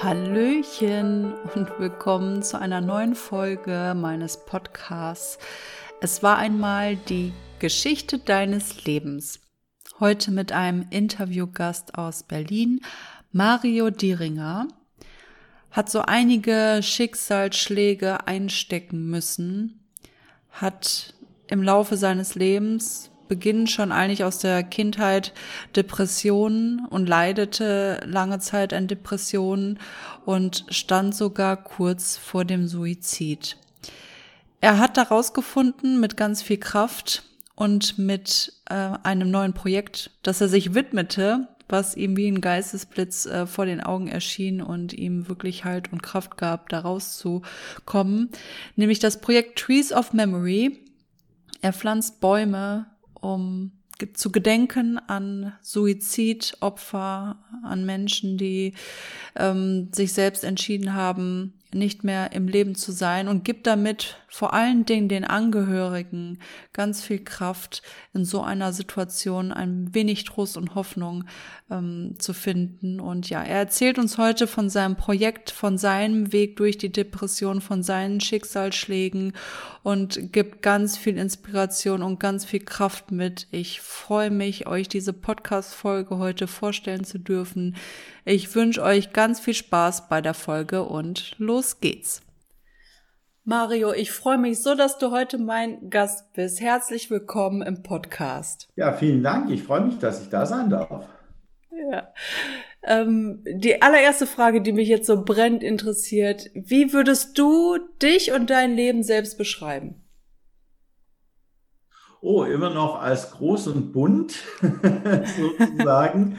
Hallöchen und willkommen zu einer neuen Folge meines Podcasts. Es war einmal die Geschichte deines Lebens. Heute mit einem Interviewgast aus Berlin, Mario Dieringer. Hat so einige Schicksalsschläge einstecken müssen, hat im Laufe seines Lebens Beginn schon eigentlich aus der Kindheit Depressionen und leidete lange Zeit an Depressionen und stand sogar kurz vor dem Suizid. Er hat daraus gefunden mit ganz viel Kraft und mit äh, einem neuen Projekt, das er sich widmete, was ihm wie ein Geistesblitz äh, vor den Augen erschien und ihm wirklich Halt und Kraft gab, da rauszukommen, nämlich das Projekt Trees of Memory. Er pflanzt Bäume um zu gedenken an Suizidopfer, an Menschen, die ähm, sich selbst entschieden haben, nicht mehr im Leben zu sein und gibt damit vor allen Dingen den Angehörigen ganz viel Kraft, in so einer Situation ein wenig Trost und Hoffnung ähm, zu finden. Und ja, er erzählt uns heute von seinem Projekt, von seinem Weg durch die Depression, von seinen Schicksalsschlägen und gibt ganz viel Inspiration und ganz viel Kraft mit. Ich freue mich, euch diese Podcast-Folge heute vorstellen zu dürfen. Ich wünsche euch ganz viel Spaß bei der Folge und los geht's. Mario, ich freue mich so, dass du heute mein Gast bist. Herzlich willkommen im Podcast. Ja, vielen Dank. Ich freue mich, dass ich da sein darf. Ja. Ähm, die allererste Frage, die mich jetzt so brennend interessiert, wie würdest du dich und dein Leben selbst beschreiben? Oh, immer noch als groß und bunt sozusagen.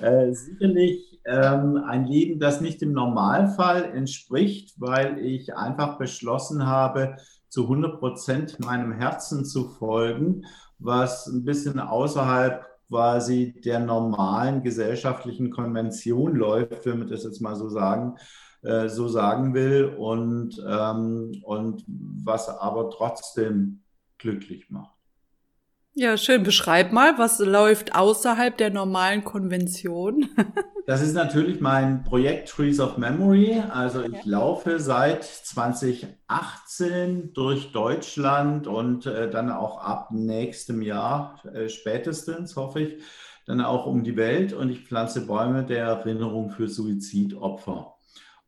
äh, sicherlich ähm, ein Leben, das nicht dem Normalfall entspricht, weil ich einfach beschlossen habe, zu 100 Prozent meinem Herzen zu folgen, was ein bisschen außerhalb quasi der normalen gesellschaftlichen Konvention läuft, wenn man das jetzt mal so sagen, äh, so sagen will und, ähm, und was aber trotzdem glücklich macht. Ja, schön. Beschreib mal, was läuft außerhalb der normalen Konvention? das ist natürlich mein Projekt Trees of Memory. Also ich laufe seit 2018 durch Deutschland und äh, dann auch ab nächstem Jahr äh, spätestens, hoffe ich, dann auch um die Welt und ich pflanze Bäume der Erinnerung für Suizidopfer.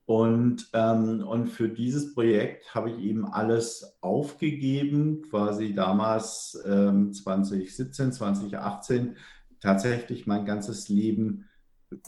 Und, ähm, und für dieses Projekt habe ich eben alles aufgegeben, quasi damals ähm, 2017, 2018, tatsächlich mein ganzes Leben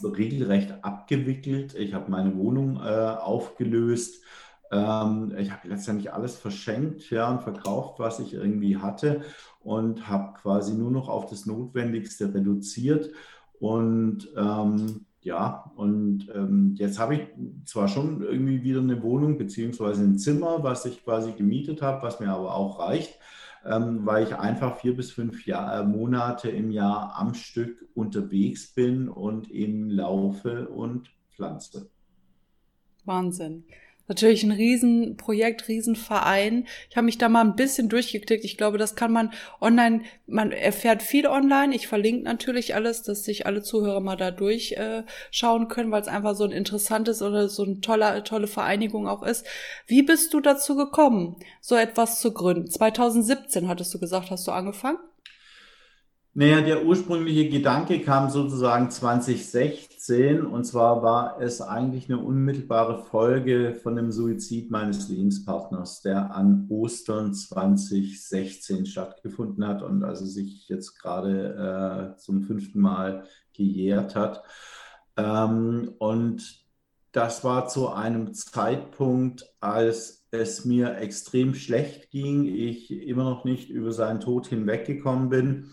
regelrecht abgewickelt. Ich habe meine Wohnung äh, aufgelöst. Ähm, ich habe letztendlich alles verschenkt ja, und verkauft, was ich irgendwie hatte und habe quasi nur noch auf das Notwendigste reduziert. Und ähm, ja, und ähm, jetzt habe ich zwar schon irgendwie wieder eine Wohnung beziehungsweise ein Zimmer, was ich quasi gemietet habe, was mir aber auch reicht, ähm, weil ich einfach vier bis fünf Jahr, äh, Monate im Jahr am Stück unterwegs bin und eben laufe und pflanze. Wahnsinn natürlich ein Riesenprojekt, Riesenverein. Ich habe mich da mal ein bisschen durchgeklickt. Ich glaube, das kann man online, man erfährt viel online. Ich verlinke natürlich alles, dass sich alle Zuhörer mal da durchschauen können, weil es einfach so ein interessantes oder so eine tolle, tolle Vereinigung auch ist. Wie bist du dazu gekommen, so etwas zu gründen? 2017 hattest du gesagt, hast du angefangen? Naja, der ursprüngliche Gedanke kam sozusagen 2016 und zwar war es eigentlich eine unmittelbare Folge von dem Suizid meines Lebenspartners, der an Ostern 2016 stattgefunden hat und also sich jetzt gerade äh, zum fünften Mal gejährt hat. Ähm, und das war zu einem Zeitpunkt, als es mir extrem schlecht ging, ich immer noch nicht über seinen Tod hinweggekommen bin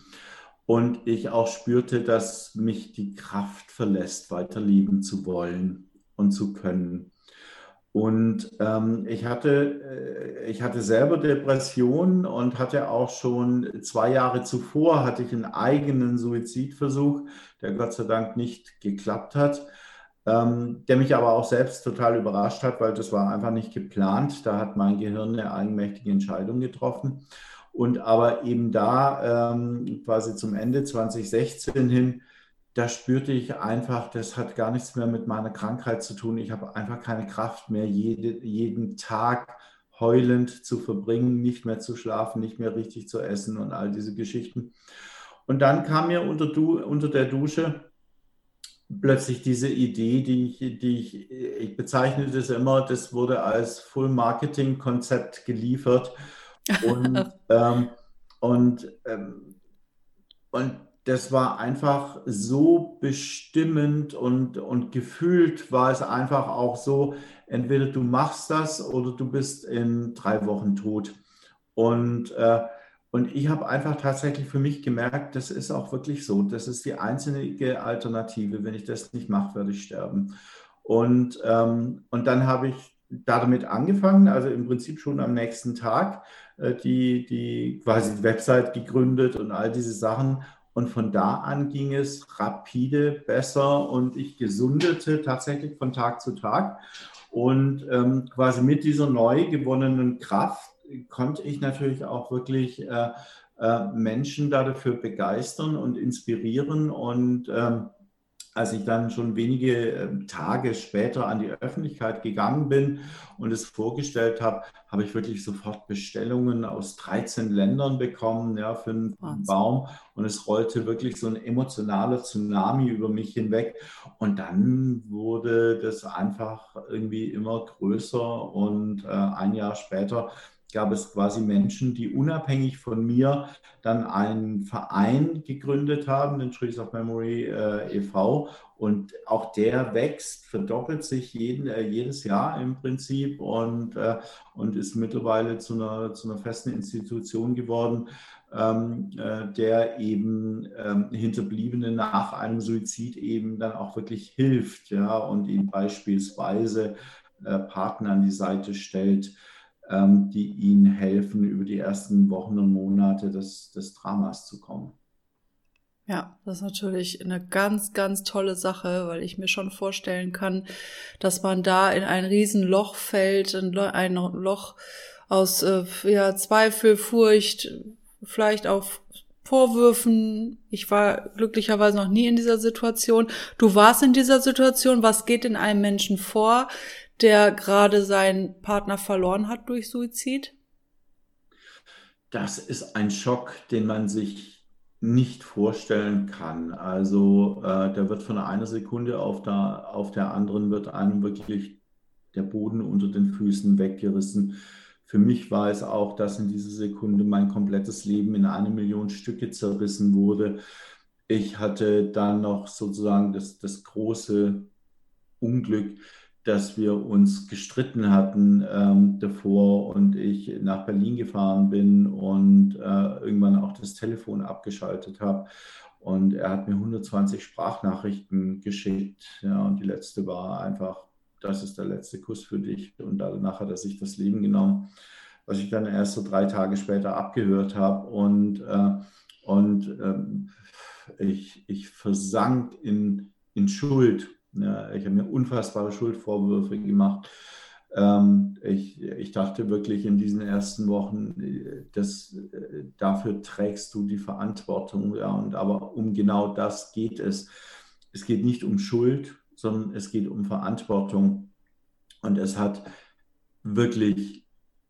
und ich auch spürte, dass mich die Kraft verlässt, weiter lieben zu wollen und zu können. Und ähm, ich, hatte, äh, ich hatte selber Depressionen und hatte auch schon zwei Jahre zuvor hatte ich einen eigenen Suizidversuch, der Gott sei Dank nicht geklappt hat, ähm, der mich aber auch selbst total überrascht hat, weil das war einfach nicht geplant. Da hat mein Gehirn eine eigenmächtige Entscheidung getroffen. Und aber eben da ähm, quasi zum Ende 2016 hin, da spürte ich einfach, das hat gar nichts mehr mit meiner Krankheit zu tun. Ich habe einfach keine Kraft mehr, jede, jeden Tag heulend zu verbringen, nicht mehr zu schlafen, nicht mehr richtig zu essen und all diese Geschichten. Und dann kam mir unter, du, unter der Dusche plötzlich diese Idee, die ich, die ich, ich bezeichne das immer, das wurde als Full-Marketing-Konzept geliefert. Und, ähm, und, ähm, und das war einfach so bestimmend und, und gefühlt war es einfach auch so, entweder du machst das oder du bist in drei Wochen tot. Und äh, und ich habe einfach tatsächlich für mich gemerkt, das ist auch wirklich so. Das ist die einzige Alternative. Wenn ich das nicht mache, werde ich sterben. Und, ähm, und dann habe ich damit angefangen, also im Prinzip schon am nächsten Tag, äh, die, die quasi Website gegründet und all diese Sachen. Und von da an ging es rapide besser und ich gesundete tatsächlich von Tag zu Tag. Und ähm, quasi mit dieser neu gewonnenen Kraft konnte ich natürlich auch wirklich äh, äh, Menschen dafür begeistern und inspirieren. Und ähm, als ich dann schon wenige ähm, Tage später an die Öffentlichkeit gegangen bin und es vorgestellt habe, habe ich wirklich sofort Bestellungen aus 13 Ländern bekommen ja, für einen Wahnsinn. Baum. Und es rollte wirklich so ein emotionaler Tsunami über mich hinweg. Und dann wurde das einfach irgendwie immer größer. Und äh, ein Jahr später gab es quasi Menschen, die unabhängig von mir dann einen Verein gegründet haben, den Trees of Memory äh, e.V. Und auch der wächst, verdoppelt sich jeden, äh, jedes Jahr im Prinzip und, äh, und ist mittlerweile zu einer, zu einer festen Institution geworden, ähm, äh, der eben ähm, Hinterbliebenen nach einem Suizid eben dann auch wirklich hilft ja, und ihnen beispielsweise äh, Partner an die Seite stellt ähm, die ihnen helfen, über die ersten Wochen und Monate des, des Dramas zu kommen. Ja, das ist natürlich eine ganz, ganz tolle Sache, weil ich mir schon vorstellen kann, dass man da in ein Riesenloch fällt, ein Loch aus äh, ja, Zweifel, Furcht, vielleicht auch Vorwürfen. Ich war glücklicherweise noch nie in dieser Situation. Du warst in dieser Situation. Was geht in einem Menschen vor, der gerade seinen Partner verloren hat durch Suizid? Das ist ein Schock, den man sich nicht vorstellen kann. Also äh, der wird von einer Sekunde auf der, auf der anderen wird einem wirklich der Boden unter den Füßen weggerissen. Für mich war es auch, dass in dieser Sekunde mein komplettes Leben in eine Million Stücke zerrissen wurde. Ich hatte dann noch sozusagen das, das große Unglück, dass wir uns gestritten hatten ähm, davor und ich nach Berlin gefahren bin und äh, irgendwann auch das Telefon abgeschaltet habe. Und er hat mir 120 Sprachnachrichten geschickt. Ja, und die letzte war einfach, das ist der letzte Kuss für dich. Und danach hat er sich das Leben genommen, was ich dann erst so drei Tage später abgehört habe. Und, äh, und ähm, ich, ich versank in, in Schuld ja, ich habe mir unfassbare Schuldvorwürfe gemacht. Ähm, ich, ich dachte wirklich in diesen ersten Wochen, dass, dafür trägst du die Verantwortung. Ja, und aber um genau das geht es. Es geht nicht um Schuld, sondern es geht um Verantwortung. Und es hat wirklich,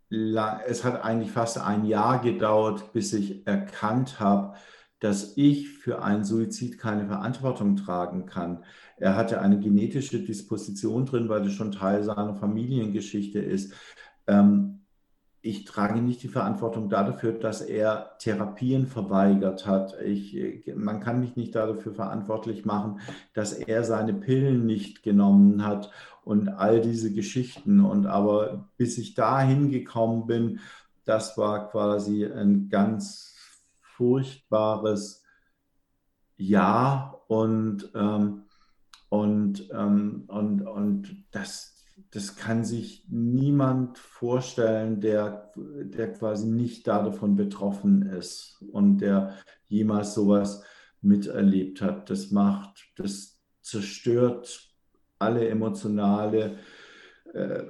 es hat eigentlich fast ein Jahr gedauert, bis ich erkannt habe, dass ich für einen Suizid keine Verantwortung tragen kann. Er hatte eine genetische Disposition drin, weil das schon Teil seiner Familiengeschichte ist. Ähm, ich trage nicht die Verantwortung dafür, dass er Therapien verweigert hat. Ich, man kann mich nicht dafür verantwortlich machen, dass er seine Pillen nicht genommen hat und all diese Geschichten. Und aber bis ich dahin gekommen bin, das war quasi ein ganz furchtbares Jahr und ähm, und, ähm, und, und das, das kann sich niemand vorstellen, der, der quasi nicht davon betroffen ist und der jemals sowas miterlebt hat. Das macht, das zerstört alle emotionale, äh,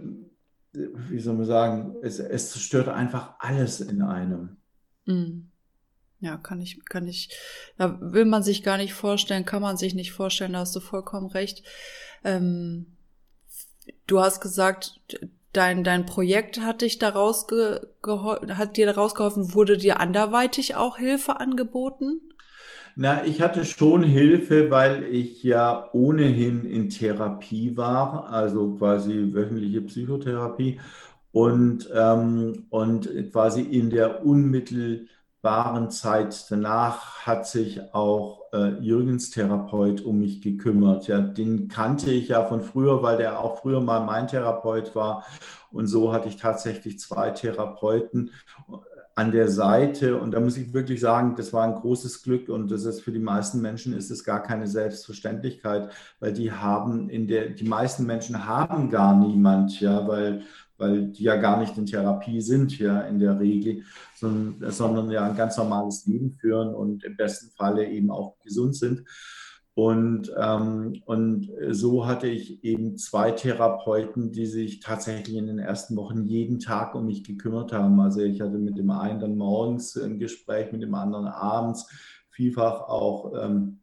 wie soll man sagen, es, es zerstört einfach alles in einem. Mhm. Ja, kann ich, kann ich, da will man sich gar nicht vorstellen, kann man sich nicht vorstellen, da hast du vollkommen recht. Ähm, du hast gesagt, dein, dein Projekt hat dich daraus ge, hat dir daraus geholfen, wurde dir anderweitig auch Hilfe angeboten? Na, ich hatte schon Hilfe, weil ich ja ohnehin in Therapie war, also quasi wöchentliche Psychotherapie und, ähm, und quasi in der unmittelbaren Zeit danach hat sich auch äh, Jürgens Therapeut um mich gekümmert. Ja, den kannte ich ja von früher, weil der auch früher mal mein Therapeut war. Und so hatte ich tatsächlich zwei Therapeuten an der Seite. Und da muss ich wirklich sagen, das war ein großes Glück und das ist für die meisten Menschen ist es gar keine Selbstverständlichkeit, weil die haben in der, die meisten Menschen haben gar niemand, ja, weil, weil die ja gar nicht in Therapie sind, ja, in der Regel, sondern, sondern ja ein ganz normales Leben führen und im besten Falle eben auch gesund sind. Und, ähm, und so hatte ich eben zwei Therapeuten, die sich tatsächlich in den ersten Wochen jeden Tag um mich gekümmert haben. Also ich hatte mit dem einen dann morgens ein Gespräch, mit dem anderen abends, vielfach auch ähm,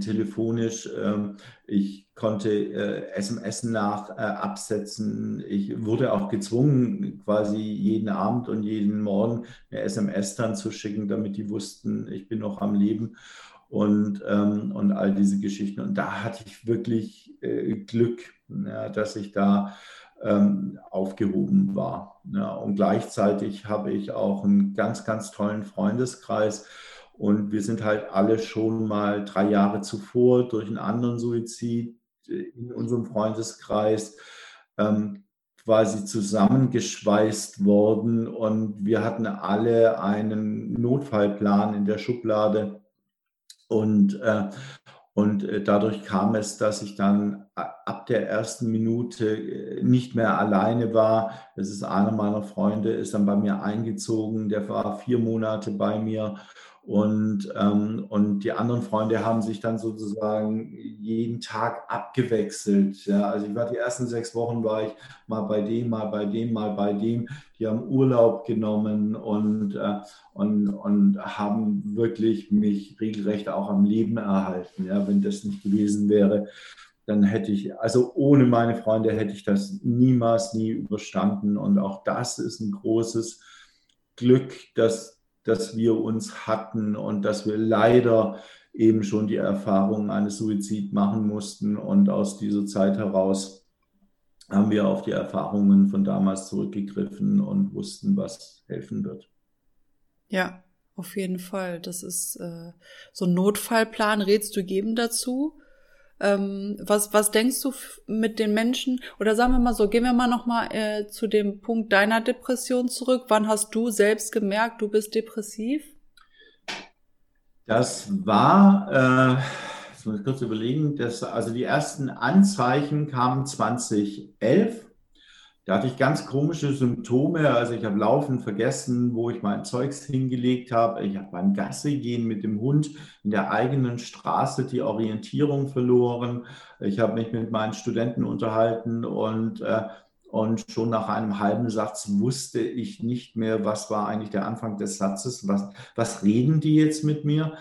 telefonisch. Ähm, ich konnte äh, SMS nach äh, absetzen. Ich wurde auch gezwungen, quasi jeden Abend und jeden Morgen eine SMS dann zu schicken, damit die wussten, ich bin noch am Leben und, ähm, und all diese Geschichten. Und da hatte ich wirklich äh, Glück, dass ich da ähm, aufgehoben war. Und gleichzeitig habe ich auch einen ganz, ganz tollen Freundeskreis. Und wir sind halt alle schon mal drei Jahre zuvor durch einen anderen Suizid in unserem Freundeskreis ähm, quasi zusammengeschweißt worden. Und wir hatten alle einen Notfallplan in der Schublade und, äh, und äh, dadurch kam es, dass ich dann ab der ersten Minute äh, nicht mehr alleine war. Das ist einer meiner Freunde, ist dann bei mir eingezogen. Der war vier Monate bei mir und, ähm, und die anderen Freunde haben sich dann sozusagen jeden Tag abgewechselt. Ja. Also ich war die ersten sechs Wochen war ich mal bei dem, mal bei dem, mal bei dem. Die haben Urlaub genommen und, äh, und, und haben wirklich mich regelrecht auch am Leben erhalten. Ja. Wenn das nicht gewesen wäre, dann hätte ich, also ohne meine Freunde hätte ich das niemals, nie überstanden. Und auch das ist ein großes Glück, dass das wir uns hatten und dass wir leider eben schon die Erfahrung eines Suizid machen mussten. Und aus dieser Zeit heraus haben wir auf die Erfahrungen von damals zurückgegriffen und wussten, was helfen wird. Ja, auf jeden Fall. Das ist äh, so ein Notfallplan, rätst du geben dazu? Ähm, was, was denkst du mit den Menschen? Oder sagen wir mal so, gehen wir mal nochmal äh, zu dem Punkt deiner Depression zurück. Wann hast du selbst gemerkt, du bist depressiv? Das war, äh, jetzt muss ich kurz überlegen, das, also die ersten Anzeichen kamen 2011. Da hatte ich ganz komische Symptome. Also ich habe laufend vergessen, wo ich mein Zeugs hingelegt habe. Ich habe beim Gasse gehen mit dem Hund in der eigenen Straße die Orientierung verloren. Ich habe mich mit meinen Studenten unterhalten und, äh, und schon nach einem halben Satz wusste ich nicht mehr, was war eigentlich der Anfang des Satzes, was, was reden die jetzt mit mir.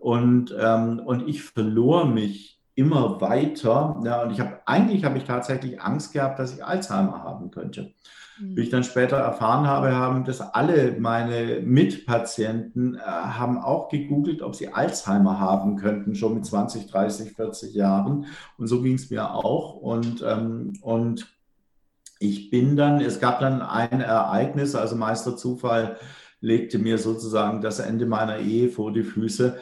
Und, ähm, und ich verlor mich immer weiter. Ja, und ich habe eigentlich habe ich tatsächlich Angst gehabt, dass ich Alzheimer haben könnte. Mhm. Wie ich dann später erfahren habe, haben das alle meine Mitpatienten äh, haben auch gegoogelt, ob sie Alzheimer haben könnten, schon mit 20, 30, 40 Jahren. Und so ging es mir auch. Und, ähm, und ich bin dann, es gab dann ein Ereignis, also Meister Zufall legte mir sozusagen das Ende meiner Ehe vor die Füße.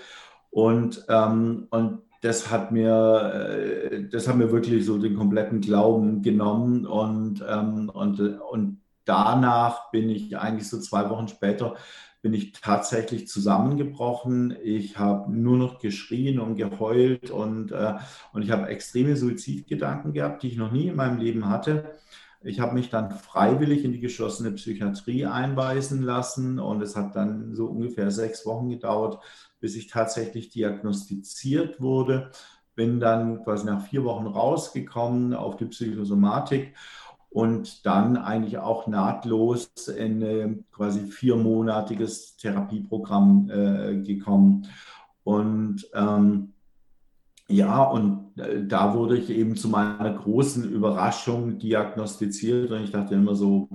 Und, ähm, und das hat mir, äh, das hat mir wirklich so den kompletten Glauben genommen und, ähm, und, und danach bin ich eigentlich so zwei Wochen später bin ich tatsächlich zusammengebrochen. Ich habe nur noch geschrien und geheult und, äh, und ich habe extreme Suizidgedanken gehabt, die ich noch nie in meinem Leben hatte. Ich habe mich dann freiwillig in die geschlossene Psychiatrie einweisen lassen und es hat dann so ungefähr sechs Wochen gedauert, bis ich tatsächlich diagnostiziert wurde. Bin dann quasi nach vier Wochen rausgekommen auf die Psychosomatik und dann eigentlich auch nahtlos in äh, quasi viermonatiges Therapieprogramm äh, gekommen. Und ähm, ja, und äh, da wurde ich eben zu meiner großen Überraschung diagnostiziert und ich dachte immer so,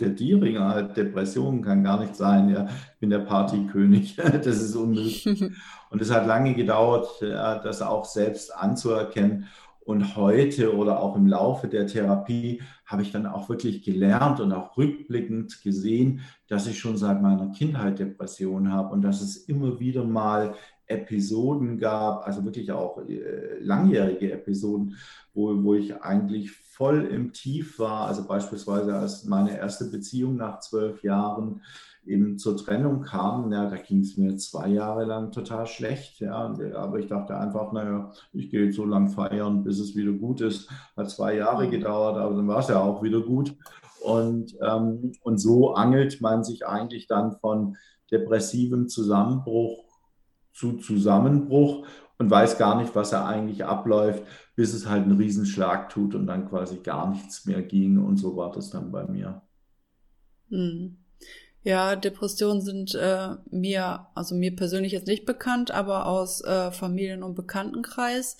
der Dieringer hat Depressionen, kann gar nicht sein. Ja, ich bin der Partykönig, das ist unmöglich. Und es hat lange gedauert, das auch selbst anzuerkennen. Und heute oder auch im Laufe der Therapie habe ich dann auch wirklich gelernt und auch rückblickend gesehen, dass ich schon seit meiner Kindheit Depressionen habe und dass es immer wieder mal Episoden gab, also wirklich auch äh, langjährige Episoden, wo, wo ich eigentlich voll im Tief war. Also beispielsweise als meine erste Beziehung nach zwölf Jahren eben zur Trennung kam, ja, da ging es mir zwei Jahre lang total schlecht. Ja, aber ich dachte einfach, naja, ich gehe jetzt so lang feiern, bis es wieder gut ist. Hat zwei Jahre mhm. gedauert, aber dann war es ja auch wieder gut. Und, ähm, und so angelt man sich eigentlich dann von depressivem Zusammenbruch zu Zusammenbruch und weiß gar nicht, was er eigentlich abläuft, bis es halt einen Riesenschlag tut und dann quasi gar nichts mehr ging. Und so war das dann bei mir. Hm. Ja, Depressionen sind äh, mir, also mir persönlich jetzt nicht bekannt, aber aus äh, Familien- und Bekanntenkreis.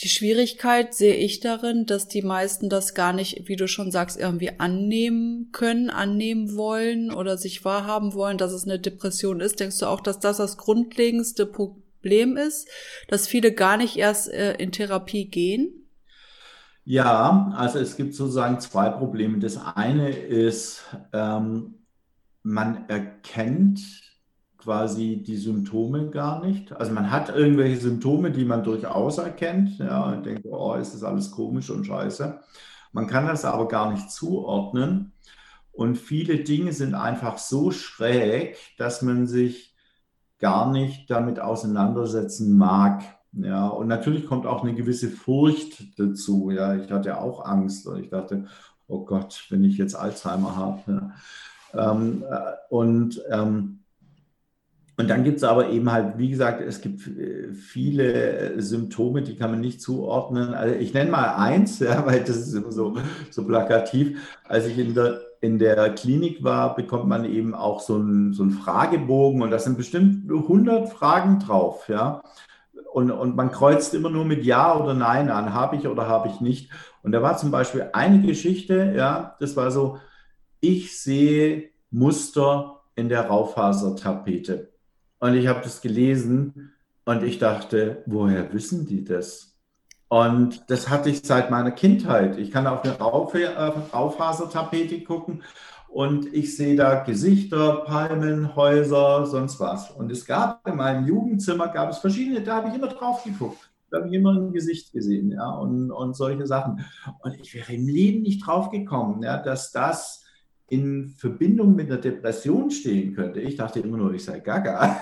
Die Schwierigkeit sehe ich darin, dass die meisten das gar nicht, wie du schon sagst, irgendwie annehmen können, annehmen wollen oder sich wahrhaben wollen, dass es eine Depression ist. Denkst du auch, dass das das grundlegendste Problem ist, dass viele gar nicht erst äh, in Therapie gehen? Ja, also es gibt sozusagen zwei Probleme. Das eine ist, ähm, man erkennt quasi die Symptome gar nicht. Also man hat irgendwelche Symptome, die man durchaus erkennt. Ja, und denkt, oh, ist das alles komisch und scheiße. Man kann das aber gar nicht zuordnen. Und viele Dinge sind einfach so schräg, dass man sich gar nicht damit auseinandersetzen mag. Ja, und natürlich kommt auch eine gewisse Furcht dazu. Ja, ich hatte auch Angst und ich dachte, oh Gott, wenn ich jetzt Alzheimer habe. Ja. Ähm, äh, und ähm, und dann gibt es aber eben halt, wie gesagt, es gibt äh, viele Symptome, die kann man nicht zuordnen. Also ich nenne mal eins, ja, weil das ist immer so, so plakativ. Als ich in der, in der Klinik war, bekommt man eben auch so einen, so Fragebogen und da sind bestimmt 100 Fragen drauf. Ja. Und, und man kreuzt immer nur mit Ja oder Nein an, habe ich oder habe ich nicht. Und da war zum Beispiel eine Geschichte, ja, das war so, ich sehe Muster in der Raufasertapete. Und ich habe das gelesen und ich dachte, woher wissen die das? Und das hatte ich seit meiner Kindheit. Ich kann auf eine Raufasertapete gucken und ich sehe da Gesichter, Palmen, Häuser, sonst was. Und es gab in meinem Jugendzimmer gab es verschiedene, da habe ich immer drauf geguckt. Da habe ich immer ein Gesicht gesehen, ja, und, und solche Sachen. Und ich wäre im Leben nicht drauf gekommen, ja, dass das in Verbindung mit einer Depression stehen könnte. Ich dachte immer nur, ich sei gaga.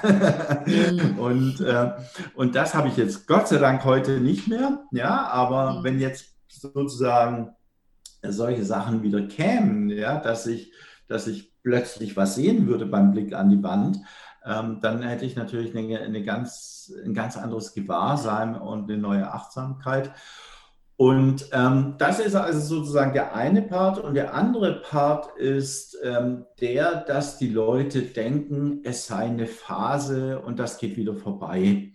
Mhm. und, äh, und das habe ich jetzt Gott sei Dank heute nicht mehr. Ja, aber mhm. wenn jetzt sozusagen solche Sachen wieder kämen, ja, dass ich, dass ich plötzlich was sehen würde beim Blick an die Wand, ähm, dann hätte ich natürlich eine, eine ganz, ein ganz anderes Gewahrsein und eine neue Achtsamkeit. Und ähm, das ist also sozusagen der eine Part. Und der andere Part ist ähm, der, dass die Leute denken, es sei eine Phase und das geht wieder vorbei.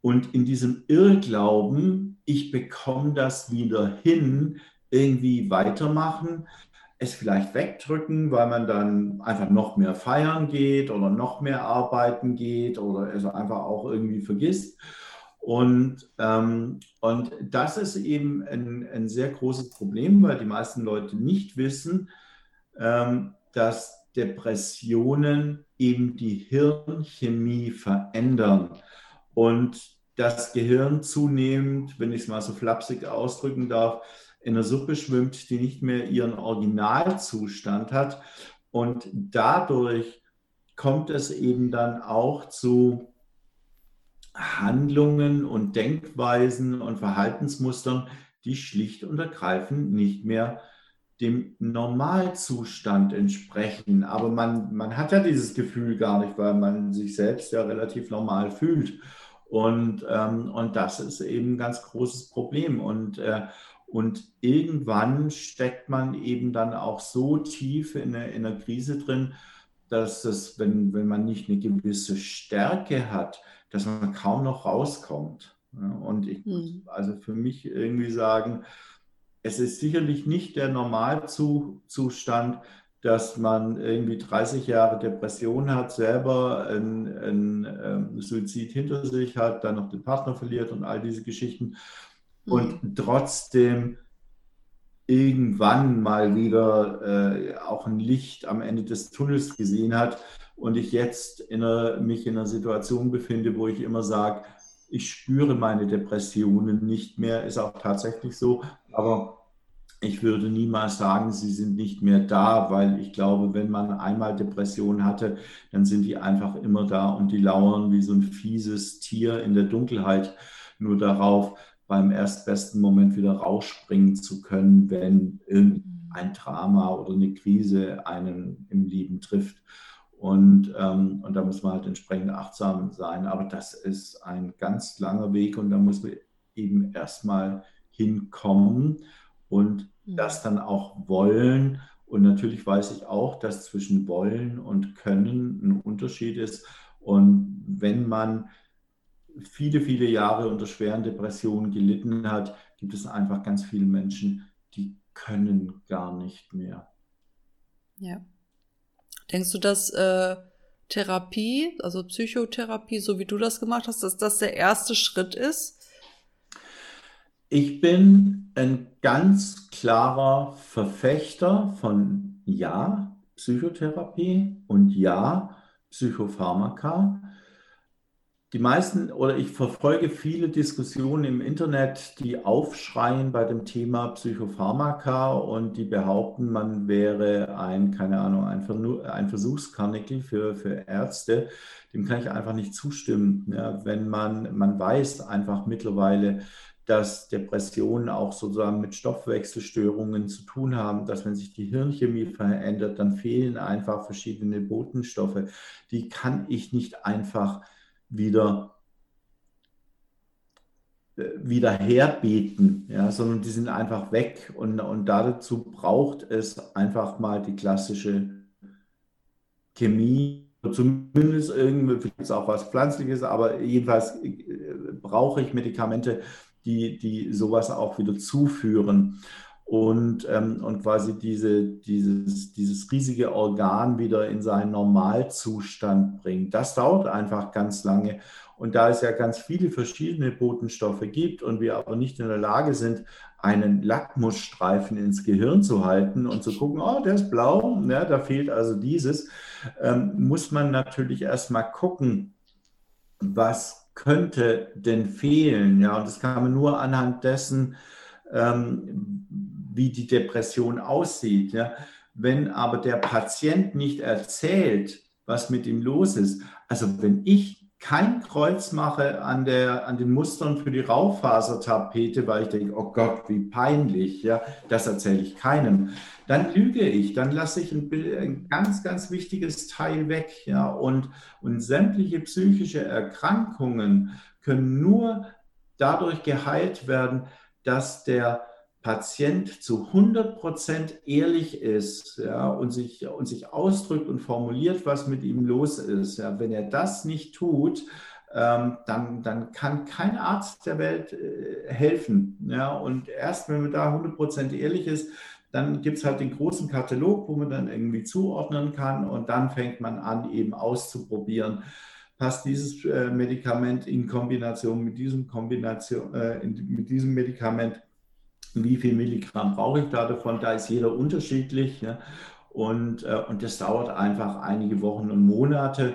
Und in diesem Irrglauben, ich bekomme das wieder hin, irgendwie weitermachen, es vielleicht wegdrücken, weil man dann einfach noch mehr feiern geht oder noch mehr arbeiten geht oder es einfach auch irgendwie vergisst. Und, ähm, und das ist eben ein, ein, sehr großes Problem, weil die meisten Leute nicht wissen, ähm, dass Depressionen eben die Hirnchemie verändern und das Gehirn zunehmend, wenn ich es mal so flapsig ausdrücken darf, in einer Suppe schwimmt, die nicht mehr ihren Originalzustand hat. Und dadurch kommt es eben dann auch zu Handlungen und Denkweisen und Verhaltensmustern, die schlicht und ergreifend nicht mehr dem Normalzustand entsprechen. Aber man, man hat ja dieses Gefühl gar nicht, weil man sich selbst ja relativ normal fühlt. Und, ähm, und das ist eben ein ganz großes Problem. Und, äh, Und irgendwann steckt man eben dann auch so tief in einer, in einer Krise drin, dass es, wenn, wenn man nicht eine gewisse Stärke hat, dass man kaum noch rauskommt. Und ich muss hm. also für mich irgendwie sagen, es ist sicherlich nicht der Normalzustand, dass man irgendwie 30 Jahre Depression hat, selber einen, einen ähm, Suizid hinter sich hat, dann noch den Partner verliert und all diese Geschichten und mhm. trotzdem irgendwann mal wieder äh, auch ein Licht am Ende des Tunnels gesehen hat und ich jetzt in einer, mich in einer Situation befinde, wo ich immer sage, ich spüre meine Depressionen nicht mehr, ist auch tatsächlich so, aber ich würde niemals sagen, sie sind nicht mehr da, weil ich glaube, wenn man einmal Depressionen hatte, dann sind die einfach immer da und die lauern wie so ein fieses Tier in der Dunkelheit nur darauf, beim erstbesten Moment wieder rausspringen zu können, wenn irgendein Drama oder eine Krise einen im Leben trifft. Und, ähm, und da muss man halt entsprechend achtsam sein. Aber das ist ein ganz langer Weg und da muss man eben erstmal hinkommen und mhm. das dann auch wollen. Und natürlich weiß ich auch, dass zwischen wollen und können ein Unterschied ist. Und wenn man viele, viele Jahre unter schweren Depressionen gelitten hat, gibt es einfach ganz viele Menschen, die können gar nicht mehr. Ja. Denkst du, dass äh, Therapie, also Psychotherapie, so wie du das gemacht hast, dass das der erste Schritt ist? Ich bin ein ganz klarer Verfechter von Ja, Psychotherapie und Ja, Psychopharmaka. Die meisten oder ich verfolge viele Diskussionen im Internet, die aufschreien bei dem Thema Psychopharmaka und die behaupten, man wäre ein, keine Ahnung, ein, ein Versuchskarnickel für, für Ärzte. Dem kann ich einfach nicht zustimmen. Ja, wenn man, man weiß einfach mittlerweile, dass Depressionen auch sozusagen mit Stoffwechselstörungen zu tun haben, dass wenn sich die Hirnchemie verändert, dann fehlen einfach verschiedene Botenstoffe. Die kann ich nicht einfach wieder äh, wieder herbeten, ja, sondern die sind einfach weg und, und dazu braucht es einfach mal die klassische Chemie, zumindest irgendwie, vielleicht auch was Pflanzliches, aber jedenfalls äh, brauche ich Medikamente, die, die sowas auch wieder zuführen und, ähm, und quasi diese, dieses, dieses riesige Organ wieder in seinen Normalzustand bringt. Das dauert einfach ganz lange. Und da es ja ganz viele verschiedene Botenstoffe gibt und wir aber nicht in der Lage sind, einen Lackmusstreifen ins Gehirn zu halten und zu gucken, oh, der ist blau, ja, da fehlt also dieses, ähm, muss man natürlich erstmal gucken, was könnte denn fehlen. Ja, und das kann man nur anhand dessen, ähm, wie die Depression aussieht. Ja? Wenn aber der Patient nicht erzählt, was mit ihm los ist, also wenn ich kein Kreuz mache an, der, an den Mustern für die Raufasertapete, weil ich denke, oh Gott, wie peinlich, ja, das erzähle ich keinem. Dann lüge ich, dann lasse ich ein, ein, ganz, ganz wichtiges Teil weg, ja, und, und sämtliche psychische Erkrankungen können nur dadurch geheilt werden, dass der Patient zu 100 Prozent ehrlich ist ja, und, sich, und sich ausdrückt und formuliert, was mit ihm los ist. Ja. Wenn er das nicht tut, ähm, dann, dann kann kein Arzt der Welt äh, helfen. Ja. Und erst wenn man da 100 Prozent ehrlich ist, dann gibt es halt den großen Katalog, wo man dann irgendwie zuordnen kann und dann fängt man an, eben auszuprobieren. Passt dieses äh, Medikament in Kombination mit diesem, Kombination, äh, mit diesem Medikament wie viel Milligramm brauche ich da davon? Da ist jeder unterschiedlich. Ja? Und, äh, und das dauert einfach einige Wochen und Monate.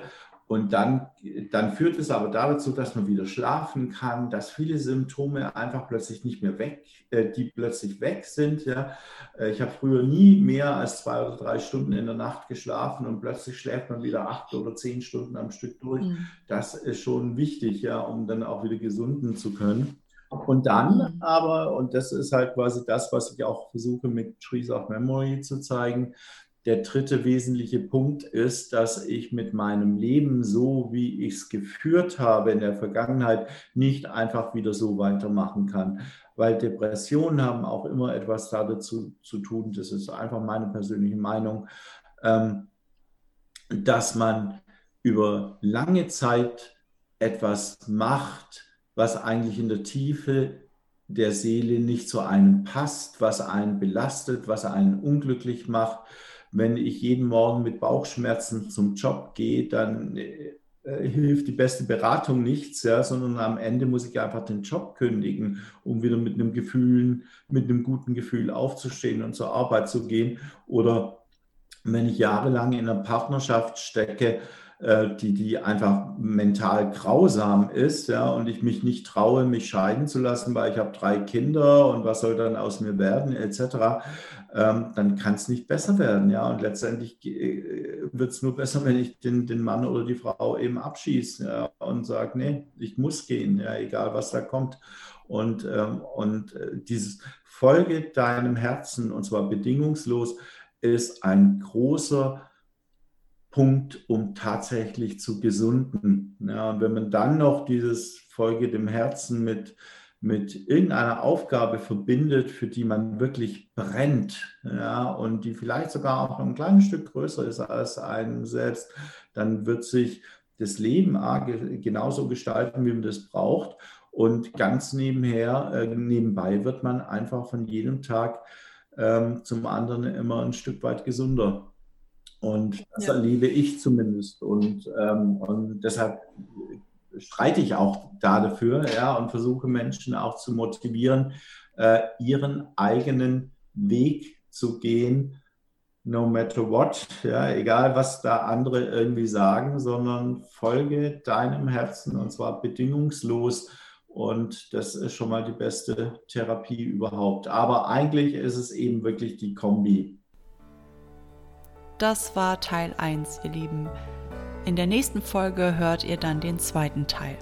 Und dann, dann führt es aber dazu, dass man wieder schlafen kann, dass viele Symptome einfach plötzlich nicht mehr weg, äh, die plötzlich weg sind. Ja. Äh, ich habe früher nie mehr als zwei oder drei Stunden in der Nacht geschlafen und plötzlich schläft man wieder acht oder zehn Stunden am Stück durch. Mhm. Das ist schon wichtig, ja, um dann auch wieder gesunden zu können. Und dann aber, und das ist halt quasi das, was ich auch versuche mit Trees of Memory zu zeigen, der dritte wesentliche Punkt ist, dass ich mit meinem Leben so, wie ich es geführt habe in der Vergangenheit, nicht einfach wieder so weitermachen kann. Weil Depressionen haben auch immer etwas dazu zu tun, das ist einfach meine persönliche Meinung, ähm, dass man über lange Zeit etwas macht, was eigentlich in der Tiefe der Seele nicht zu einem passt, was einen belastet, was einen unglücklich macht wenn ich jeden Morgen mit Bauchschmerzen zum Job gehe, dann äh, hilft die beste Beratung nichts, ja, sondern am Ende muss ich einfach den Job kündigen, um wieder mit einem Gefühl, mit einem guten Gefühl aufzustehen und zur Arbeit zu gehen. Oder wenn ich jahrelang in einer Partnerschaft stecke, äh, die, die einfach mental grausam ist, ja, und ich mich nicht traue, mich scheiden zu lassen, weil ich habe drei Kinder und was soll dann aus mir werden, etc., ähm, dann kann es nicht besser werden, ja, und letztendlich äh, wird es nur besser, wenn ich den, den Mann oder die Frau eben abschieße ja, und sage, nee, ich muss gehen, ja, egal was da kommt. Und, ähm, und äh, dieses Folge deinem Herzen, und zwar bedingungslos, ist ein großer Punkt, um tatsächlich zu gesunden. Ja, und wenn man dann noch dieses Folge dem Herzen mit, mit irgendeiner Aufgabe verbindet, für die man wirklich brennt, ja, und die vielleicht sogar auch ein kleines Stück größer ist als einem selbst, dann wird sich das Leben genauso gestalten, wie man das braucht. Und ganz nebenher, äh, nebenbei wird man einfach von jedem Tag ähm, zum anderen immer ein Stück weit gesunder. Und das ja. erlebe ich zumindest. Und, ähm, und deshalb streite ich auch da dafür ja, und versuche Menschen auch zu motivieren, äh, ihren eigenen Weg zu gehen, no matter what, ja, egal was da andere irgendwie sagen, sondern folge deinem Herzen und zwar bedingungslos. Und das ist schon mal die beste Therapie überhaupt. Aber eigentlich ist es eben wirklich die Kombi das war Teil 1, ihr Lieben. In der nächsten Folge hört ihr dann den zweiten Teil.